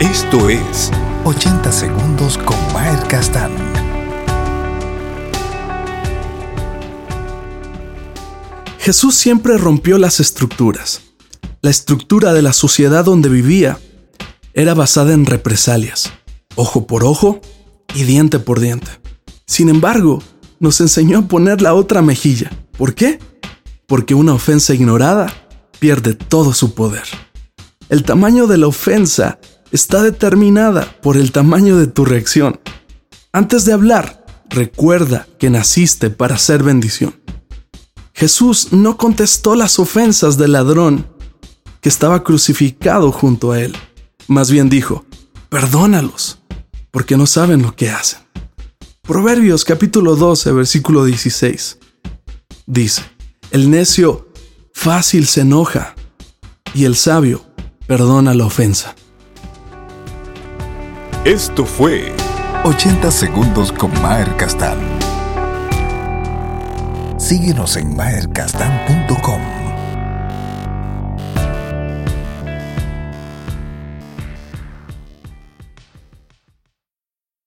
Esto es 80 segundos con Maher Castán. Jesús siempre rompió las estructuras. La estructura de la sociedad donde vivía era basada en represalias, ojo por ojo y diente por diente. Sin embargo, nos enseñó a poner la otra mejilla. ¿Por qué? Porque una ofensa ignorada pierde todo su poder. El tamaño de la ofensa está determinada por el tamaño de tu reacción. Antes de hablar, recuerda que naciste para ser bendición. Jesús no contestó las ofensas del ladrón que estaba crucificado junto a él. Más bien dijo, perdónalos, porque no saben lo que hacen. Proverbios capítulo 12, versículo 16. Dice, el necio fácil se enoja y el sabio perdona la ofensa. Esto fue 80 segundos con Maher Castán. Síguenos en mahercastán.com.